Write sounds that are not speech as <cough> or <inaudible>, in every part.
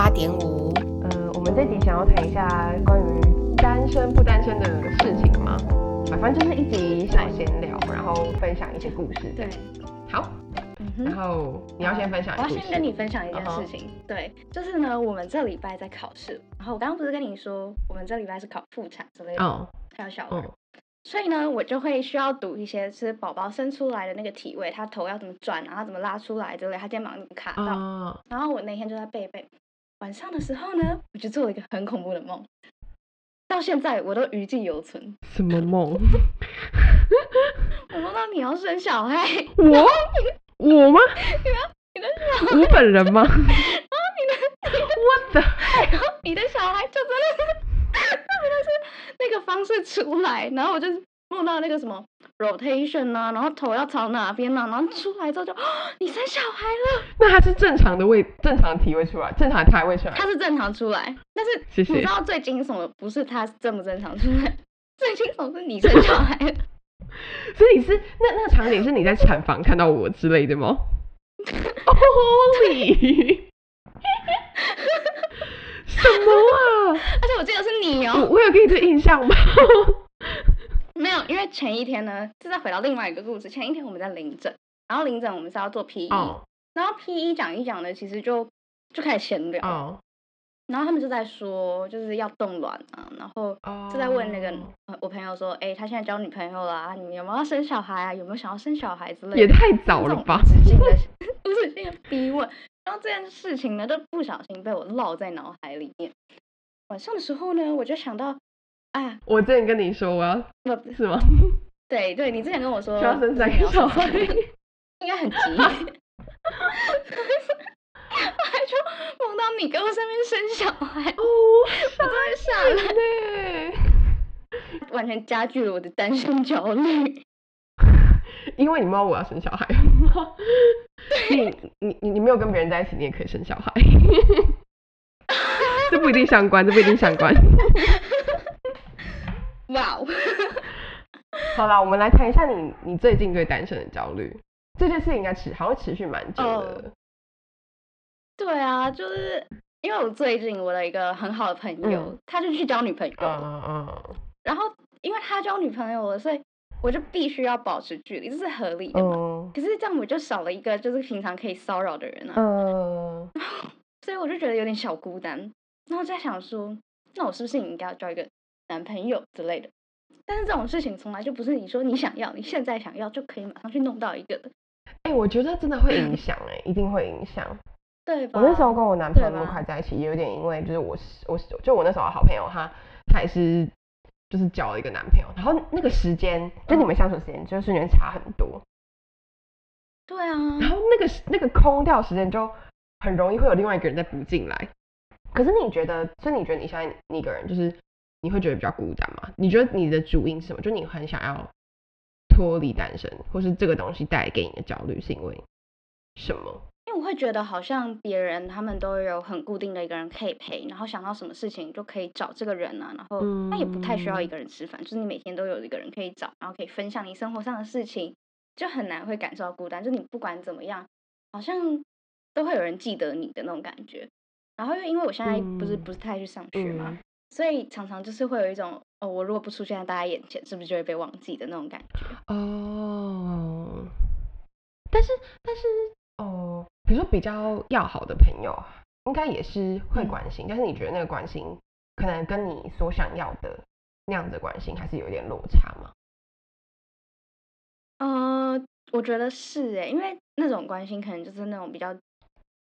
八八点五。呃，我们这集想要谈一下关于单身不单身的事情吗？啊，反正就是一集小闲聊，然后分享一些故事。对，好。然后你要先分享一我要。先跟你分享一件事情对，就是呢，我们这礼拜在考试，然后我刚刚不是跟你说，我们这礼拜是考妇产之类的，哦，还有小儿，嗯所以呢，我就会需要读一些是宝宝生出来的那个体位，他头要怎么转，然后怎么拉出来之类，他肩膀怎么卡到，哦，然后我那天就在背背，晚上的时候呢，我就做了一个很恐怖的梦，到现在我都余悸犹存。什么梦？我梦到你要生小孩，我我吗？你的你的小我本人吗？然 <laughs> 后你的我的然后你的小孩就真的是，<laughs> 真的是那个方式出来，然后我就梦到那个什么 rotation 啊，然后头要朝哪边啊，然后出来之后就，哦你生小孩了，那他是正常的位，正常的体位出来，正常胎位出来。他是正常出来，但是你知道最惊悚的不是他正不正常出来，<laughs> 最惊悚是你生小孩了。<laughs> 所以你是那那个场景是你在产房看到我之类的吗？<laughs> Holy！什么啊？而且我记得是你我哦，我有给你这印象吗？没有，因为前一天呢，这再回到另外一个故事，前一天我们在领诊，然后领诊我们是要做 P E，、哦然后 P E 讲一讲呢，其实就就开始闲聊，哦然后他们就在说，就是要冻卵啊，然后哦，就在问那个、呃我朋友说，哎、他现在交女朋友啦、你们有没有要生小孩啊？有没有想要生小孩之类的？也太早了吧无？止境的无止境的逼问，然后这件事情呢，就不小心被我烙在脑海里面。晚上的时候呢，我就想到，哎，我之前跟你说我要不，是吗？对对，你之前跟我说需要生三个小孩应该很急。我还就梦到你跟我身边生小孩，哦，我真的吓人，对，完全加剧了我的单身焦虑。因为你梦到我要生小孩吗？你你你你没有跟别人在一起，你也可以生小孩，<laughs> 这不一定相关，这不一定相关。哇哦！好啦，我们来谈一下你你最近对单身的焦虑。这件事情应该持好像持续蛮久的。哦对啊，就是因为我最近我的一个很好的朋友，嗯他就去交女朋友了，嗯嗯然后因为他交女朋友了，所以我就必须要保持距离，这是合理的嘛。嗯可是这样我就少了一个就是平常可以骚扰的人啊，嗯，<laughs> 所以我就觉得有点小孤单。然后在想说，那我是不是也应该要交一个男朋友之类的？但是这种事情从来就不是你说你想要，你现在想要就可以马上去弄到一个的，哎、我觉得真的会影响哎、一定会影响。<clears throat> 对吧？我那时候跟我男朋友那么快在一起，也有点因为就是我是我是就我那时候的好朋友，他他也是就是交了一个男朋友，然后那个时间就你们相处时间就瞬间差很多，对啊，然后那个那个空掉时间就很容易会有另外一个人再补进来。可是你觉得，所以你觉得你现在你一个人就是你会觉得比较孤单吗？你觉得你的主因是什么？就你很想要脱离单身，或是这个东西带给你的焦虑是因为什么？因为我会觉得好像别人他们都有很固定的一个人可以陪，然后想到什么事情就可以找这个人啊，然后他也不太需要一个人吃饭，就是你每天都有一个人可以找，然后可以分享你生活上的事情，就很难会感受到孤单。就你不管怎么样，好像都会有人记得你的那种感觉。然后又因为我现在不是嗯不是太去上学嘛，嗯所以常常就是会有一种哦，我如果不出现在大家眼前，是不是就会被忘记的那种感觉？哦，但是但是哦，比如说比较要好的朋友，应该也是会嗯关心，但是你觉得那个关心可能跟你所想要的那样子的关心还是有一点落差吗？呃，我觉得是诶，因为那种关心可能就是那种比较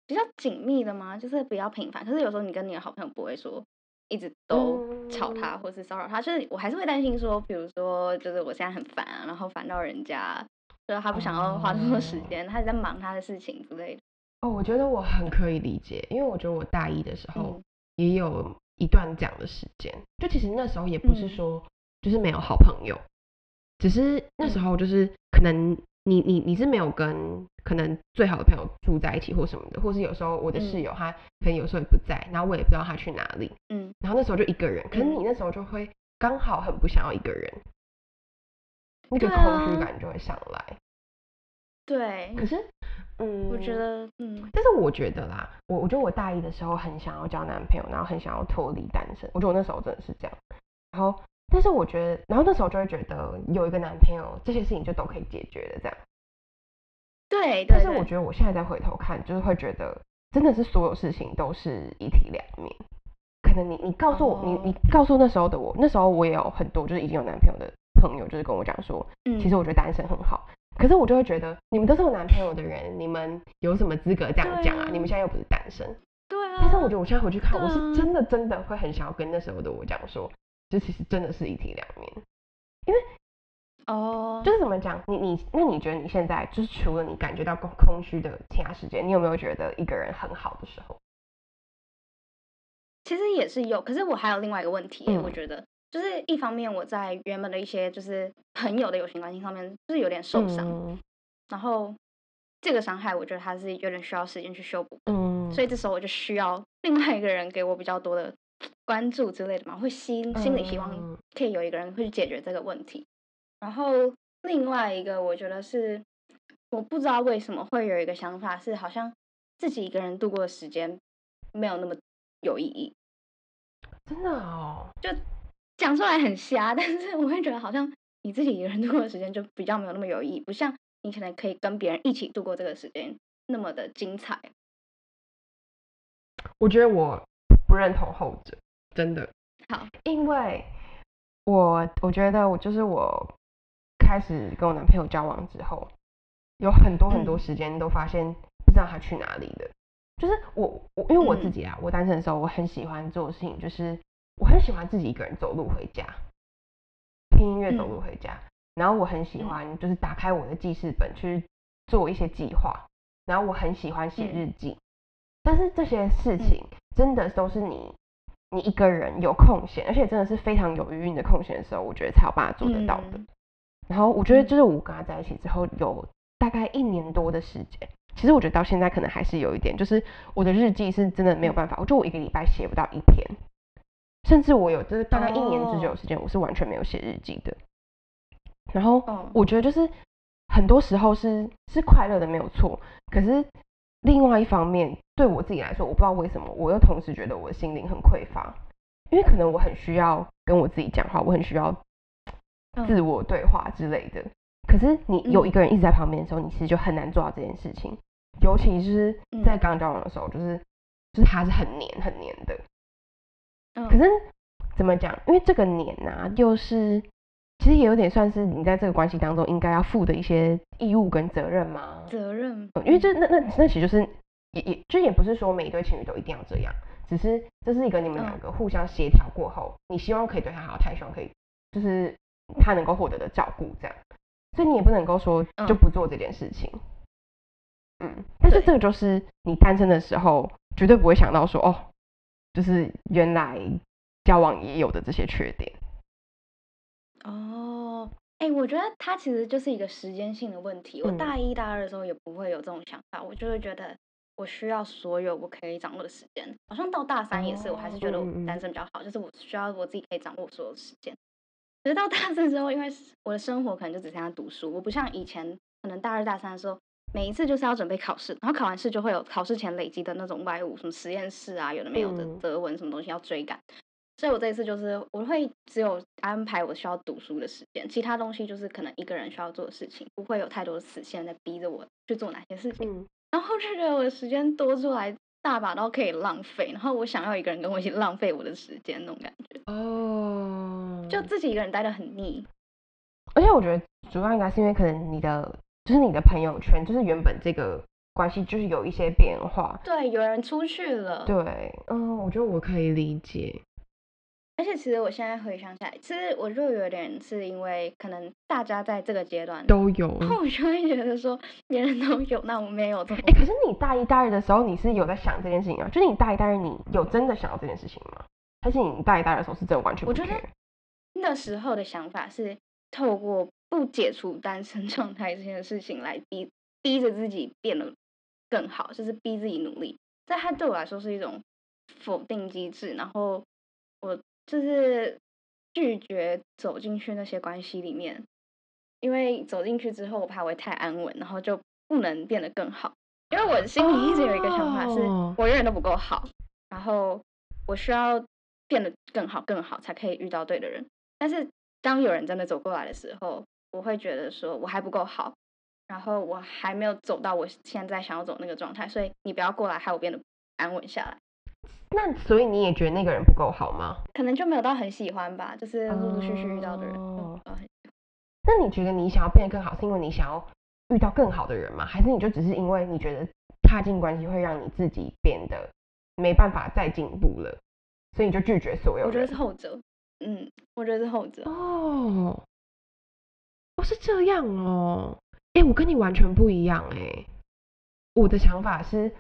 比较紧密的嘛，就是比较频繁。可是有时候你跟你的好朋友不会说一直都吵他嗯或是骚扰他，就是我还是会担心说，比如说就是我现在很烦啊，然后烦到人家，就是他不想要花那么多时哦。间，他在忙他的事情之类的。哦，我觉得我很可以理解，因为我觉得我大一的时候嗯。也有一段这样的时间，就其实那时候也不是嗯。说就是没有好朋友，只是那时嗯。候就是可能你你你是没有跟可能最好的朋友住在一起或什么的，或是有时候我的室嗯友他可能有时候也不在，然后我也不知道他去哪里，嗯，然后那时候就一个人，可是嗯你那时候就会刚好很不想要一个人，那个空虚啊感就会上来。对，可是，嗯，我觉得，嗯，但是我觉得啦，我我觉得我大一的时候很想要交男朋友，然后很想要脱离单身。我觉得我那时候真的是这样。然后，但是我觉得，然后那时候就会觉得有一个男朋友，这些事情就都可以解决的这样。对，但是我觉得我现在再回头看，就是会觉得真的是所有事情都是一体两面。可能你你告诉我，你你告诉那时候的我，那时候我也有很多就是已经有男朋友的朋友，就是跟我讲说，嗯，其实我觉得单身很好。可是我就会觉得，你们都是有男朋友的人，你们有什么资格这样讲啊？你们现在又不是单身。对啊。但是我觉得我现在回去看，我是真的真的会很想要跟那时候的我讲说，这其实真的是一体两面，因为。哦，就是怎么讲？你你那你觉得你现在就是除了你感觉到空空虚的其他时间，你有没有觉得一个人很好的时候？其实也是有，可是我还有另外一个问题，我觉得就是一方面我在原本的一些就是朋友的友情关系上面就是有点受伤，然后这个伤害我觉得它是有点需要时间去修补，嗯，所以这时候我就需要另外一个人给我比较多的关注之类的嘛，会心心里希望可以有一个人会去解决这个问题。然后另外一个，我觉得是我不知道为什么会有一个想法，是好像自己一个人度过的时间没有那么有意义。真的哦，就讲出来很瞎，<laughs> 但是我会觉得好像你自己一个人度过的时间就比较没有那么有意义，不像你可能可以跟别人一起度过这个时间那么的精彩。我觉得我不认同后者，真的。好，因为我我觉得我就是我。开始跟我男朋友交往之后，有很多很多时间都发现不知道他去哪里了。就是我我因为我自己啊，我单身的时候我很喜欢做的事情，就是我很喜欢自己一个人走路回家，听音乐走路回家。然后我很喜欢就是打开我的记事本去做一些计划。然后我很喜欢写日记。但是这些事情真的都是你你一个人有空闲，而且真的是非常有余韵的空闲的时候，我觉得才有办法做得到的。然后我觉得，就是我跟他在一起之后，有大概一年多的时间。其实我觉得到现在可能还是有一点，就是我的日记是真的没有办法。我就我一个礼拜写不到一篇，甚至我有就是大概一年之久的时间，我是完全没有写日记的。然后我觉得就是很多时候是是快乐的没有错，可是另外一方面对我自己来说，我不知道为什么，我又同时觉得我的心灵很匮乏，因为可能我很需要跟我自己讲话，我很需要。自我对话之类的，可是你有一个人一直在旁边的时候，你其实就很难做到这件事情。尤其是在刚交往的时候，就是就是他是很黏很黏的。可是怎么讲？因为这个黏啊，又是其实也有点算是你在这个关系当中应该要负的一些义务跟责任嘛。责任。因为这那那那其实就是也也就也不是说每一对情侣都一定要这样，只是这是一个你们两个互相协调过后，你希望可以对他好，他也希望可以就是。他能够获得的照顾，这样，所以你也不能够说就不做这件事情。嗯，但是这个就是你单身的时候绝对不会想到说，哦，就是原来交往也有的这些缺点。哦，哎，我觉得它其实就是一个时间性的问题。我大一、大二的时候也不会有这种想法，我就会觉得我需要所有我可以掌握的时间。好像到大三也是，我还是觉得我单身比较好，就是我需要我自己可以掌握所有时间。直到大四之后，因为我的生活可能就只剩下读书，我不像以前可能大二大三的时候，每一次就是要准备考试，然后考完试就会有考试前累积的那种外务，什么实验室啊，有的没有的德文什么东西要追赶，所以我这一次就是我会只有安排我需要读书的时间，其他东西就是可能一个人需要做的事情，不会有太多的死线在逼着我去做哪些事情，然后就觉得我的时间多出来大把都可以浪费，然后我想要一个人跟我一起浪费我的时间那种感觉哦。就自己一个人待的很腻，而且我觉得主要应该是因为可能你的就是你的朋友圈，就是原本这个关系就是有一些变化，对，有人出去了，对，嗯，我觉得我可以理解。而且其实我现在回想起来，其实我就有点是因为可能大家在这个阶段都有，然后我就会觉得说别人都有，那我没有这么。哎，可是你大一、大二的时候，你是有在想这件事情啊？就是你大一、大二，你有真的想到这件事情吗？还是你大一、大二的时候是真的完全不 care？那时候的想法是透过不解除单身 <laughs> 状态这件事情来逼逼着自己变得更好，就是逼自己努力。但它对我来说是一种否定机制，然后我就是拒绝走进去那些关系里面，因为走进去之后我怕我会太安稳，然后就不能变得更好，因为我心里一直有一个想法是，我永远都不够好，然后我需要变得更好更好才可以遇到对的人。但是当有人真的走过来的时候，我会觉得说我还不够好，然后我还没有走到我现在想要走那个状态，所以你不要过来害我变得安稳下来。那所以你也觉得那个人不够好吗？可能就没有到很喜欢吧，就是陆陆续续遇到的人。哦那你觉得你想要变得更好，是因为你想要遇到更好的人吗？还是你就只是因为你觉得踏进关系会让你自己变得没办法再进步了，所以你就拒绝所有人？我觉得是后者。嗯，我觉得是后者。哦，哦是这样哦。哎，我跟你完全不一样哎。我的想法是，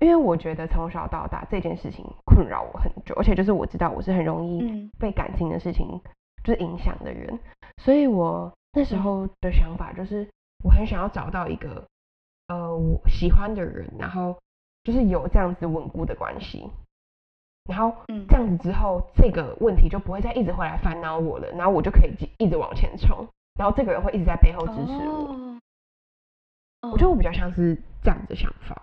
因为我觉得从小到大这件事情困扰我很久，而且就是我知道我是很容易被感情的事情就是影响的人，所以我。那时候的想法就是，我很想要找到一个呃我喜欢的人，然后就是有这样子稳固的关系，然后这样子之后，这个问题就不会再一直回来烦恼我了，然后我就可以一直往前冲，然后这个人会一直在背后支持我。我觉得我比较像是这样的想法。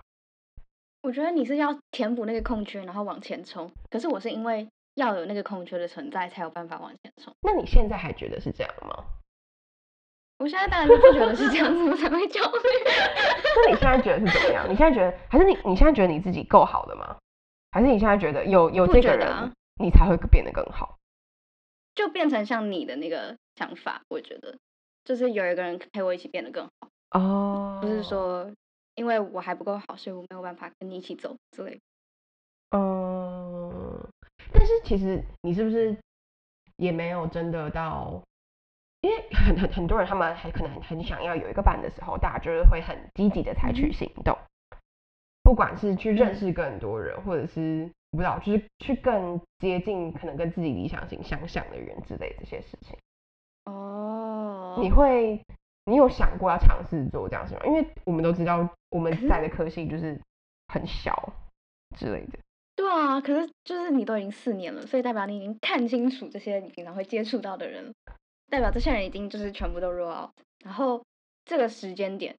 我觉得你是要填补那个空缺，然后往前冲，可是我是因为要有那个空缺的存在，才有办法往前冲。那你现在还觉得是这样吗？我现在当然就不觉得是这样子，我才会焦虑。<laughs> 那你现在觉得是怎么样？你现在觉得还是你？你现在觉得你自己够好的吗？还是你现在觉得有有这个人，你才会变得更好？就变成像你的那个想法，我觉得就是有一个人陪我一起变得更好哦。不是说因为我还不够好，所以我没有办法跟你一起走之类。嗯，但是其实你是不是也没有真的到？因为很很很多人，他们还可能很想要有一个伴的时候，大家就是会很积极的采取行动，不管是去认识更多人，或者是不知道，就是去更接近可能跟自己理想型相像的人之类这些事情。哦，你会，你有想过要尝试做这样事吗？因为我们都知道我们在的科系就是很小之类的。对啊，可是就是你都已经四年了，所以代表你已经看清楚这些你平常会接触到的人。代表这些人已经就是全部都 roll out，然后这个时间点，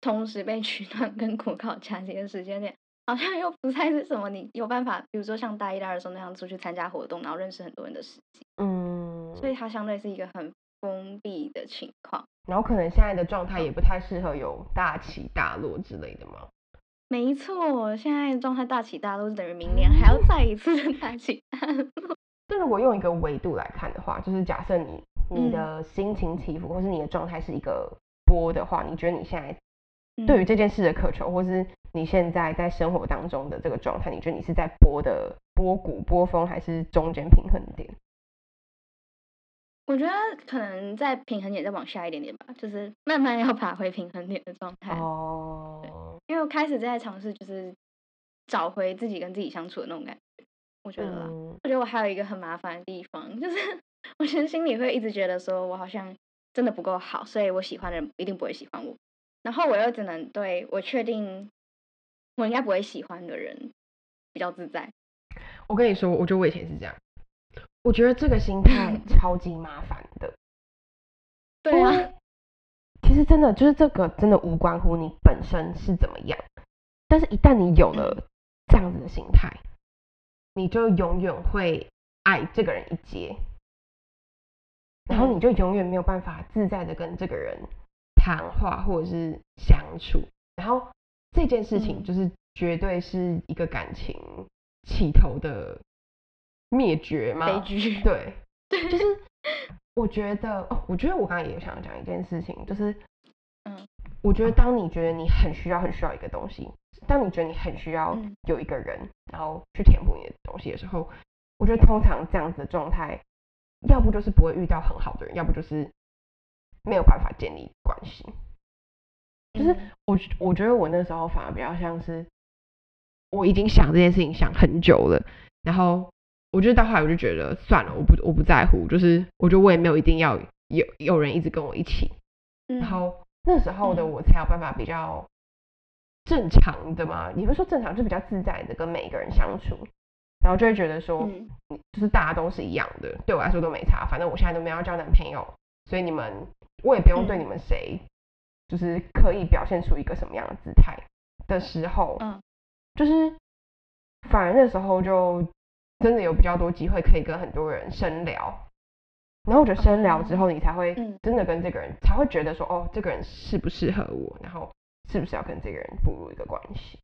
同时被取暖跟国考夹击的时间点，好像又不再是什么你有办法，比如说像大一、大二的时候那样出去参加活动，然后认识很多人的时机。嗯，所以它相对是一个很封闭的情况。然后可能现在的状态也不太适合有大起大落之类的吗？没错，现在状态大起大落，就等于明年还要再一次大起大落。但如果用一个维度来看的话，就是假设你。你的心情起伏，或是你的状态是一个波的话，你觉得你现在对于这件事的渴求，或是你现在在生活当中的这个状态，你觉得你是在波的波谷、波峰，还是中间平衡点？我觉得可能在平衡点再往下一点点吧，就是慢慢要爬回平衡点的状态。哦。因为我开始在尝试，就是找回自己跟自己相处的那种感觉。我觉得，我觉得我还有一个很麻烦的地方，就是。<laughs> 我其实心里会一直觉得，说我好像真的不够好，所以我喜欢的人一定不会喜欢我。然后我又只能对我确定我应该不会喜欢的人比较自在。我跟你说，我觉得我以前是这样。我觉得这个心态 <laughs> 超级麻烦的。<laughs> 对啊。其实真的就是这个，真的无关乎你本身是怎么样。但是，一旦你有了这样子的心态，你就永远会爱这个人一截。然后你就永远没有办法自在的跟这个人谈话或者是相处，然后这件事情就是绝对是一个感情起头的灭绝吗？悲剧。对，就是我觉得哦，我觉得我刚刚也想讲一件事情，就是嗯，我觉得当你觉得你很需要很需要一个东西，当你觉得你很需要有一个人，然后去填补你的东西的时候，我觉得通常这样子的状态。要不就是不会遇到很好的人，要不就是没有办法建立关系。就是我我觉得我那时候反而比较像是我已经想这件事情想很久了，然后我觉得到后来我就觉得算了，我不我不在乎，就是我觉得我也没有一定要有有人一直跟我一起。然后那时候的我才有办法比较正常的嘛，你会说正常就比较自在的跟每一个人相处。然后就会觉得说，就是大家都是一样的，对我来说都没差。反正我现在都没有交男朋友，所以你们我也不用对你们谁就是刻意表现出一个什么样的姿态的时候，嗯，就是反而那时候就真的有比较多机会可以跟很多人深聊。然后我觉得深聊之后，你才会真的跟这个人才会觉得说，哦，这个人适不适合我，然后是不是要跟这个人步入一个关系。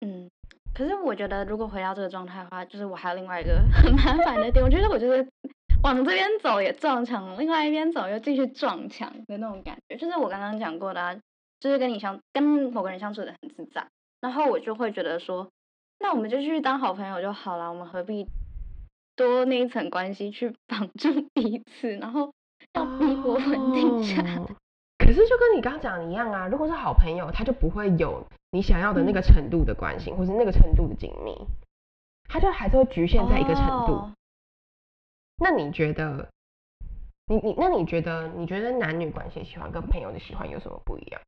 嗯，可是我觉得如果回到这个状态的话，就是我还有另外一个很 <laughs> 麻烦的点，我觉得我觉得往这边走也撞墙，另外一边走又继续撞墙的那种感觉。就是我刚刚讲过的，就是跟你相跟某个人相处的很自在，然后我就会觉得说，那我们就继续当好朋友就好了，我们何必？多那一层关系去 <laughs> 绑住彼此，然后要逼我稳定下来。可是就跟你刚刚讲的一样啊，如果是好朋友，他就不会有你想要的那个程度的关系，或是那个程度的紧密，他就还是会局限在一个程度。那你觉得，你你那你觉得，你觉得男女关系喜欢跟朋友的喜欢有什么不一样？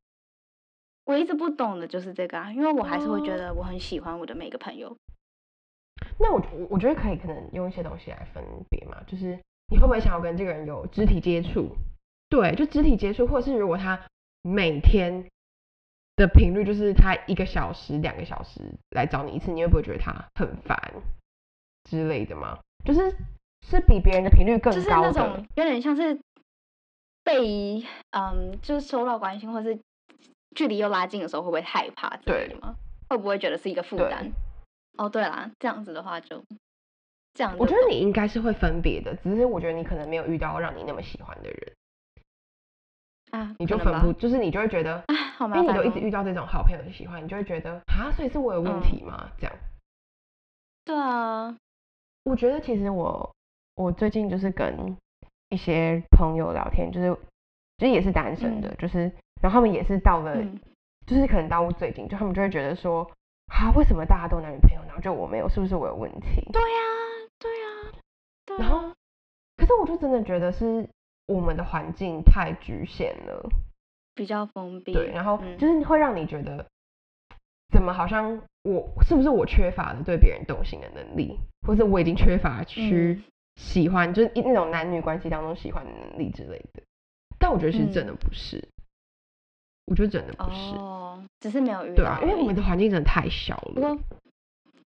我一直不懂的就是这个啊，因为我还是会觉得我很喜欢我的每个朋友。那我我我觉得可以，可能用一些东西来分别嘛，就是你会不会想要跟这个人有肢体接触？对，就肢体接触，或者是如果他每天的频率就是他一个小时、两个小时来找你一次，你会不会觉得他很烦之类的吗？就是是比别人的频率更高的，有点像是被嗯，就是收到关心，或是距离又拉近的时候，会不会害怕之类的吗？会不会觉得是一个负担？哦，对啦，这样子的话就这样。我觉得你应该是会分别的，只是我觉得你可能没有遇到让你那么喜欢的人啊，你就分不，就是你就会觉得啊，好麻烦。因为你都一直遇到这种好朋友的喜欢，你就会觉得啊，所以是我有问题吗？这样。对啊，我觉得其实我我最近就是跟一些朋友聊天，就是其实也是单身的，就是然后他们也是到了，就是可能到最近，就他们就会觉得说。啊，为什么大家都男女朋友，然后就我没有？是不是我有问题？对呀，对呀。然后，可是我就真的觉得是我们的环境太局限了，比较封闭。对，然后就是会让你觉得，怎么好像我是不是我缺乏了对别人动心的能力，或者我已经缺乏去喜欢，就是那种男女关系当中喜欢的能力之类的。但我觉得是真的不是。我觉得真的不是，哦，只是没有遇到。对啊，因为我们的环境真的太小了。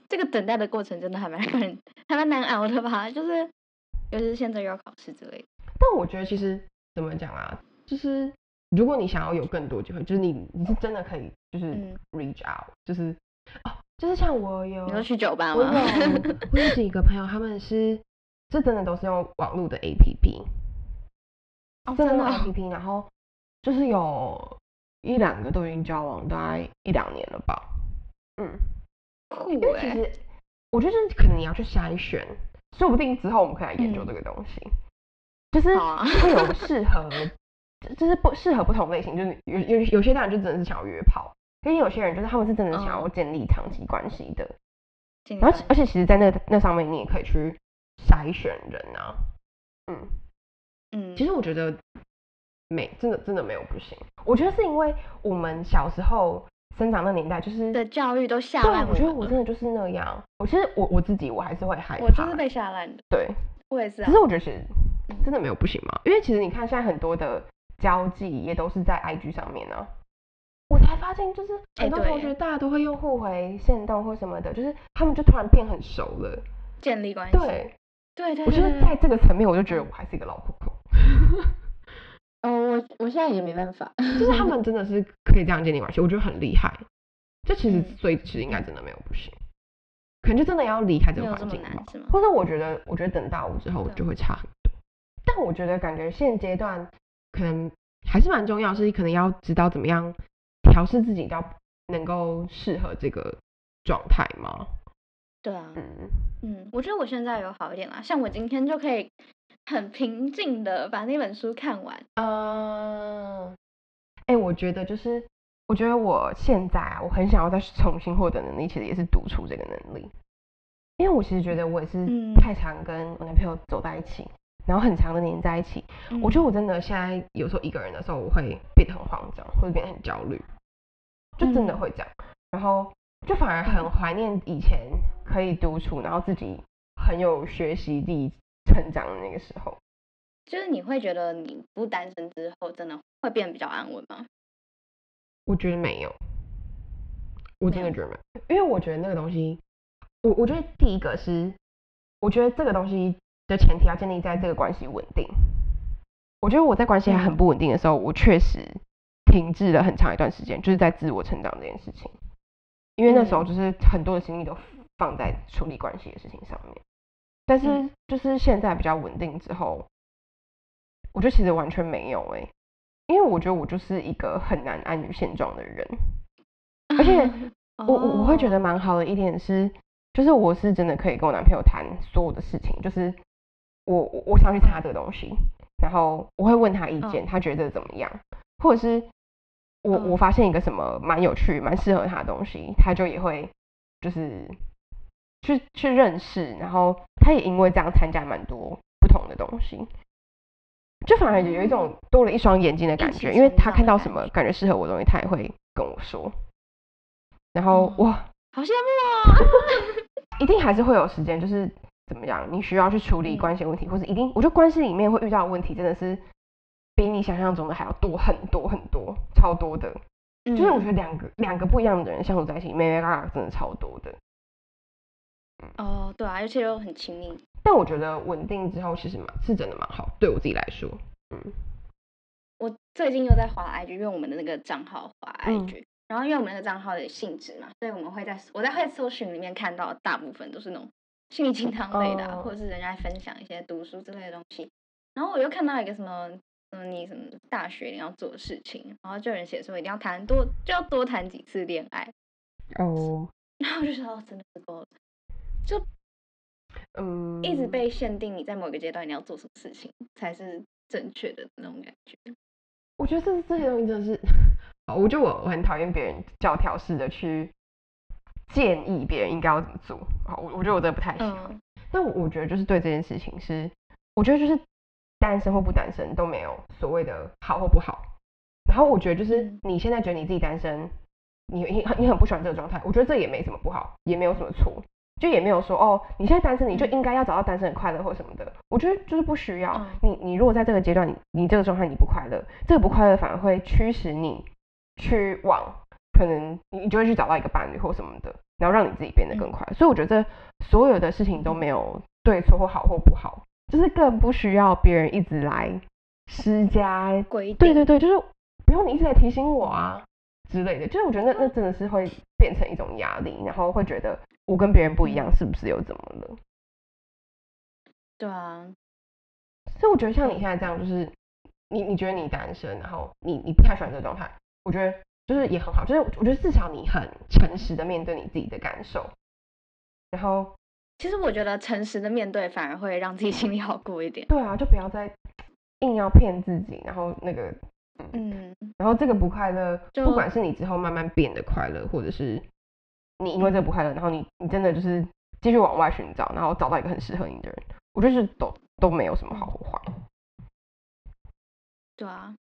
这个等待的过程真的还蛮 <laughs> 让人还蛮难熬的吧？就是，尤其是现在又要考试之类的。但我觉得其实怎么讲啊？就是如果你想要有更多机会，就是你你是真的可以，就是 reach out，就是哦，就是像我有，你说去酒吧吗？我有，我有几个朋友，他们是这真的都是用网络的 A P P，真的 A P P，然后就是有。一两个都已经交往大概一两年了吧，嗯，因为其实我觉得可能你要去筛选，说不定之后我们可以来研究这个东西，就是会有适合，就是不适合不同类型，就是有有有些人就真的是想要约炮，因为有些人就是他们是真的想要建立长期关系的，然后而且其实，在那那上面你也可以去筛选人啊，嗯。嗯，其实我觉得。没，真的真的没有不行。我觉得是因为我们小时候生长的年代，就是的教育都下烂。我觉得我真的就是那样。我其实我我自己我还是会害怕。我就是被下烂的。对，我也是。可是我觉得是真的没有不行嘛，因为其实你看现在很多的交际也都是在 IG 上面呢。我才发现，就是很多同学大家都会用互回线动或什么的，就是他们就突然变很熟了，建立关系。对对对。我觉得在这个层面，我就觉得我还是一个老婆婆。<laughs> 哦，我我现在也没办法，就是他们真的是可以这样建立关系，我觉得很厉害。这其实，所以其实应该真的没有不行，可能就真的要离开这个环境吧。或者我觉得，我觉得等到我之后就会差很多。但我觉得感觉现阶段可能还是蛮重要，是可能要知道怎么样调试自己，到能够适合这个状态吗？对啊，嗯嗯，我觉得我现在有好一点啦，像我今天就可以。很平静的把那本书看完。嗯，哎，我觉得就是，我觉得我现在啊，我很想要再重新获得能力，其实也是独处这个能力。因为我其实觉得我也是太常跟我男朋友走在一起，然后很长的黏在一起。我觉得我真的现在有时候一个人的时候，我会变得很慌张，或者变得很焦虑，就真的会这样。然后就反而很怀念以前可以独处，然后自己很有学习力。成长的那个时候，就是你会觉得你不单身之后，真的会变得比较安稳吗？我觉得没有，我真的觉得没有，因为我觉得那个东西，我我觉得第一个是，我觉得这个东西的前提要建立在这个关系稳定。我觉得我在关系还很不稳定的时候，我确实停滞了很长一段时间，就是在自我成长这件事情，因为那时候就是很多的心力都放在处理关系的事情上面。但是就是现在比较稳定之后，我觉得其实完全没有哎。因为我觉得我就是一个很难安于现状的人，<laughs> 而且我我我会觉得蛮好的一点是，就是我是真的可以跟我男朋友谈所有的事情，就是我我想去参加这个东西，然后我会问他意见，他觉得怎么样，或者是我我发现一个什么蛮有趣、蛮适合他的东西，他就也会就是去去认识，然后他也因为这样参加蛮多不同的东西。就反而有一种多了一双眼睛的感觉，因为他看到什么感觉适合我的东西，他也会跟我说。然后哇，好羡慕啊！<laughs> 一定还是会有时间，就是怎么样，你需要去处理关系问题，或者一定，我觉得关系里面会遇到的问题，真的是比你想象中的还要多很多很多，超多的。就是我觉得两个两个不一样的人相处在一起，妹妹嘎嘎真的超多的。哦，对啊，而且又很亲密。但我觉得稳定之后其实蛮是真的蛮好，对我自己来说，嗯。我最近又在滑 IG，因为我们的那个账号滑 IG，然后因为我们那个账号的性质嘛，所以我们会在我在会搜寻里面看到大部分都是那种心理鸡汤类的，或者是人家分享一些读书之类的东西。然后我又看到一个什么，嗯，你什么大学你要做的事情，然后就有人写说一定要谈多就要多谈几次恋爱。哦。<laughs> 然后我就说真的是够了，就。嗯，一直被限定你在某个阶段你要做什么事情才是正确的那种感觉。我觉得这这些东西真的是，我觉得我我很讨厌别人教条式的去建议别人应该要怎么做。好，我我觉得我真的不太喜欢。但我觉得就是对这件事情是，我觉得就是单身或不单身都没有所谓的好或不好。然后我觉得就是你现在觉得你自己单身，你你你很不喜欢这个状态，我觉得这也没什么不好，也没有什么错。就也没有说哦，你现在单身，你就应该要找到单身的快乐或什么的。我觉得就是不需要你。你如果在这个阶段，你你这个状态你不快乐，这个不快乐反而会驱使你去往可能你就会去找到一个伴侣或什么的，然后让你自己变得更快。所以我觉得所有的事情都没有对错或好或不好，就是更不需要别人一直来施加规定。对对对，就是不用你一直在提醒我啊。之类的，就是我觉得那那真的是会变成一种压力，然后会觉得我跟别人不一样，是不是又怎么了？对啊，所以我觉得像你现在这样，就是你你觉得你单身，然后你你不太喜欢这个状态，我觉得就是也很好，就是我觉得至少你很诚实的面对你自己的感受，然后其实我觉得诚实的面对反而会让自己心里好过一点。对啊，就不要再硬要骗自己，然后那个。嗯，然后这个不快乐，不管是你之后慢慢变得快乐，或者是你因为这个不快乐，然后你你真的就是继续往外寻找，然后找到一个很适合你的人，我觉得是都都没有什么好或坏。对啊，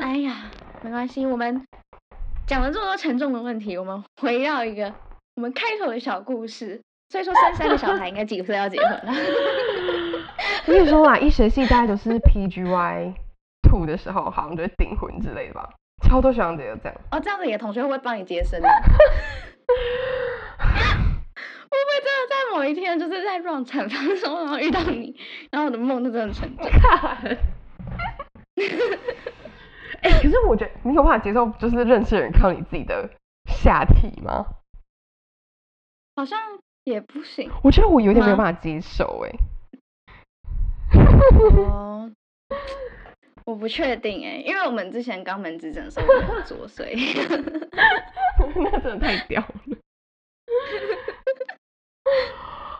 哎呀，没关系，我们讲了这么多沉重的问题，我们回到一个我们开头的小故事。所以说，三三个小孩应该几岁要结婚了？<laughs> 我跟你说啦，医学系大概都是 PGY。吐的时候好像就是订婚之类的吧，超多学长姐都这样。哦，这样子你的同学会不会帮你接生呢？<laughs> 会不会真的在某一天就是在撞产房的时候，然后遇到你，然后我的梦就真的成真？<laughs> 哎，可是我觉得你有办法接受，就是认识人看到你自己的下体吗？好像也不行。我觉得我有点没有办法接受，哎。哦。<laughs> 我不确定哎，因为我们之前肛门指诊的时候有作祟，<laughs> 那真的太屌了。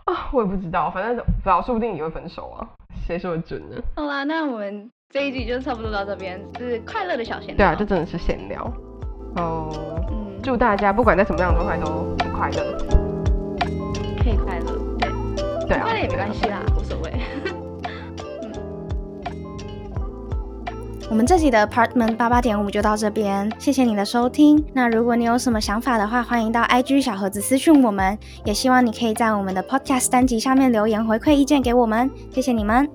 啊，我也不知道，反正不知道，说不定也会分手啊，谁说的准呢？好啦，那我们这一集就差不多到这边，是快乐的小闲聊。对啊，这真的是闲聊。哦，嗯，祝大家不管在什么样的状态都挺快乐，可以快乐，对，对啊，快乐也没关系啦，无所谓。我们这集的 Apartment 八八点五就到这边，谢谢你的收听。那如果你有什么想法的话，欢迎到 IG 小盒子私信我们，也希望你可以在我们的 Podcast 单集下面留言回馈意见给我们，谢谢你们。